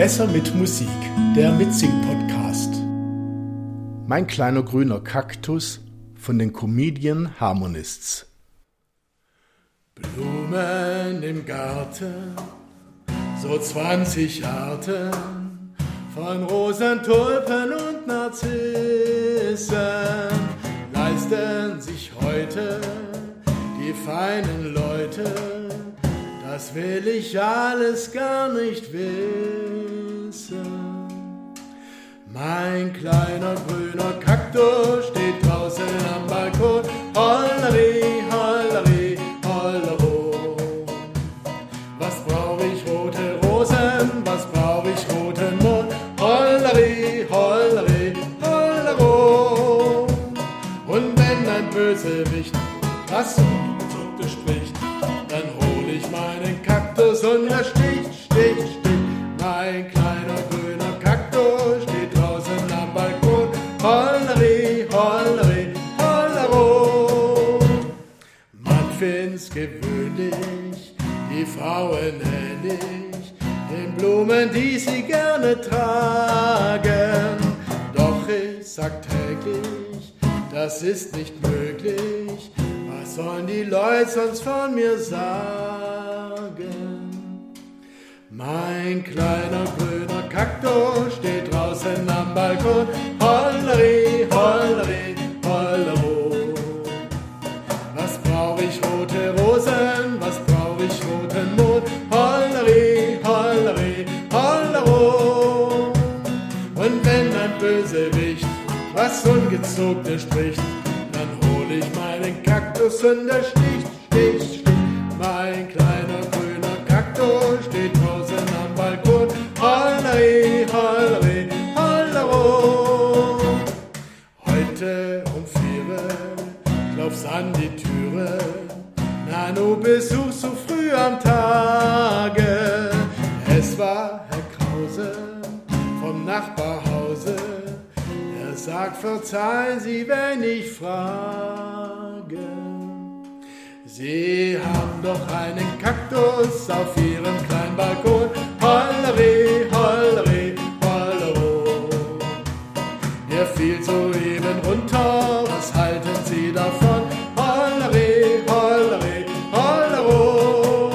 Besser mit Musik, der Mitsing-Podcast. Mein kleiner grüner Kaktus von den Comedian Harmonists. Blumen im Garten, so 20 Arten von Rosen, Tulpen und Narzissen leisten sich heute die feinen Leute das will ich alles gar nicht wissen. Mein kleiner grüner Kaktus steht draußen am Balkon. Holleri, holleri, hollero. Was brauch ich rote Rosen? Was brauch ich roten Mond? Holleri, holleri, hollero. Und wenn ein Bösewicht was Zuckte spricht, meinen Kaktus und er sticht, sticht, sticht. Mein kleiner grüner Kaktus steht draußen am Balkon. Holleri, holleri, hollero. Man find's gewöhnlich, die Frauen ähnlich, den Blumen, die sie gerne tragen. Doch ich sag täglich, das ist nicht möglich. Was sollen die Leute sonst von mir sagen? Mein kleiner grüner Kaktus steht draußen am Balkon. Holleri, holleri, hollero. Was brauch ich rote Rosen? Was brauch ich roten Mond? Holleri, holleri, hollero. Und wenn ein Bösewicht was Ungezogenes spricht, dann hol ich meinen Kaktus und er sticht, sticht, sticht. Heute um vier klopf's an die Türe. Nano Besuch so früh am Tage. Es war Herr Krause vom Nachbarhause. Er sagt, verzeihen Sie, wenn ich frage. Sie haben doch einen Kaktus auf Ihrem kleinen Balkon. Der fiel soeben runter, was halten Sie davon? Holleri, holleri, hollero.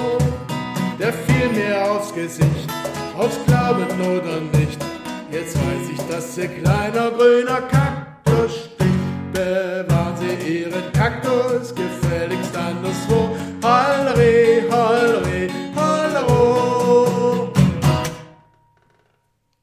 Der fiel mir aufs Gesicht, aufs Glauben oder nicht. Jetzt weiß ich, dass Ihr kleiner grüner Kaktus sticht. Bewahren Sie Ihren Kaktus gefälligst anderswo. Holleri,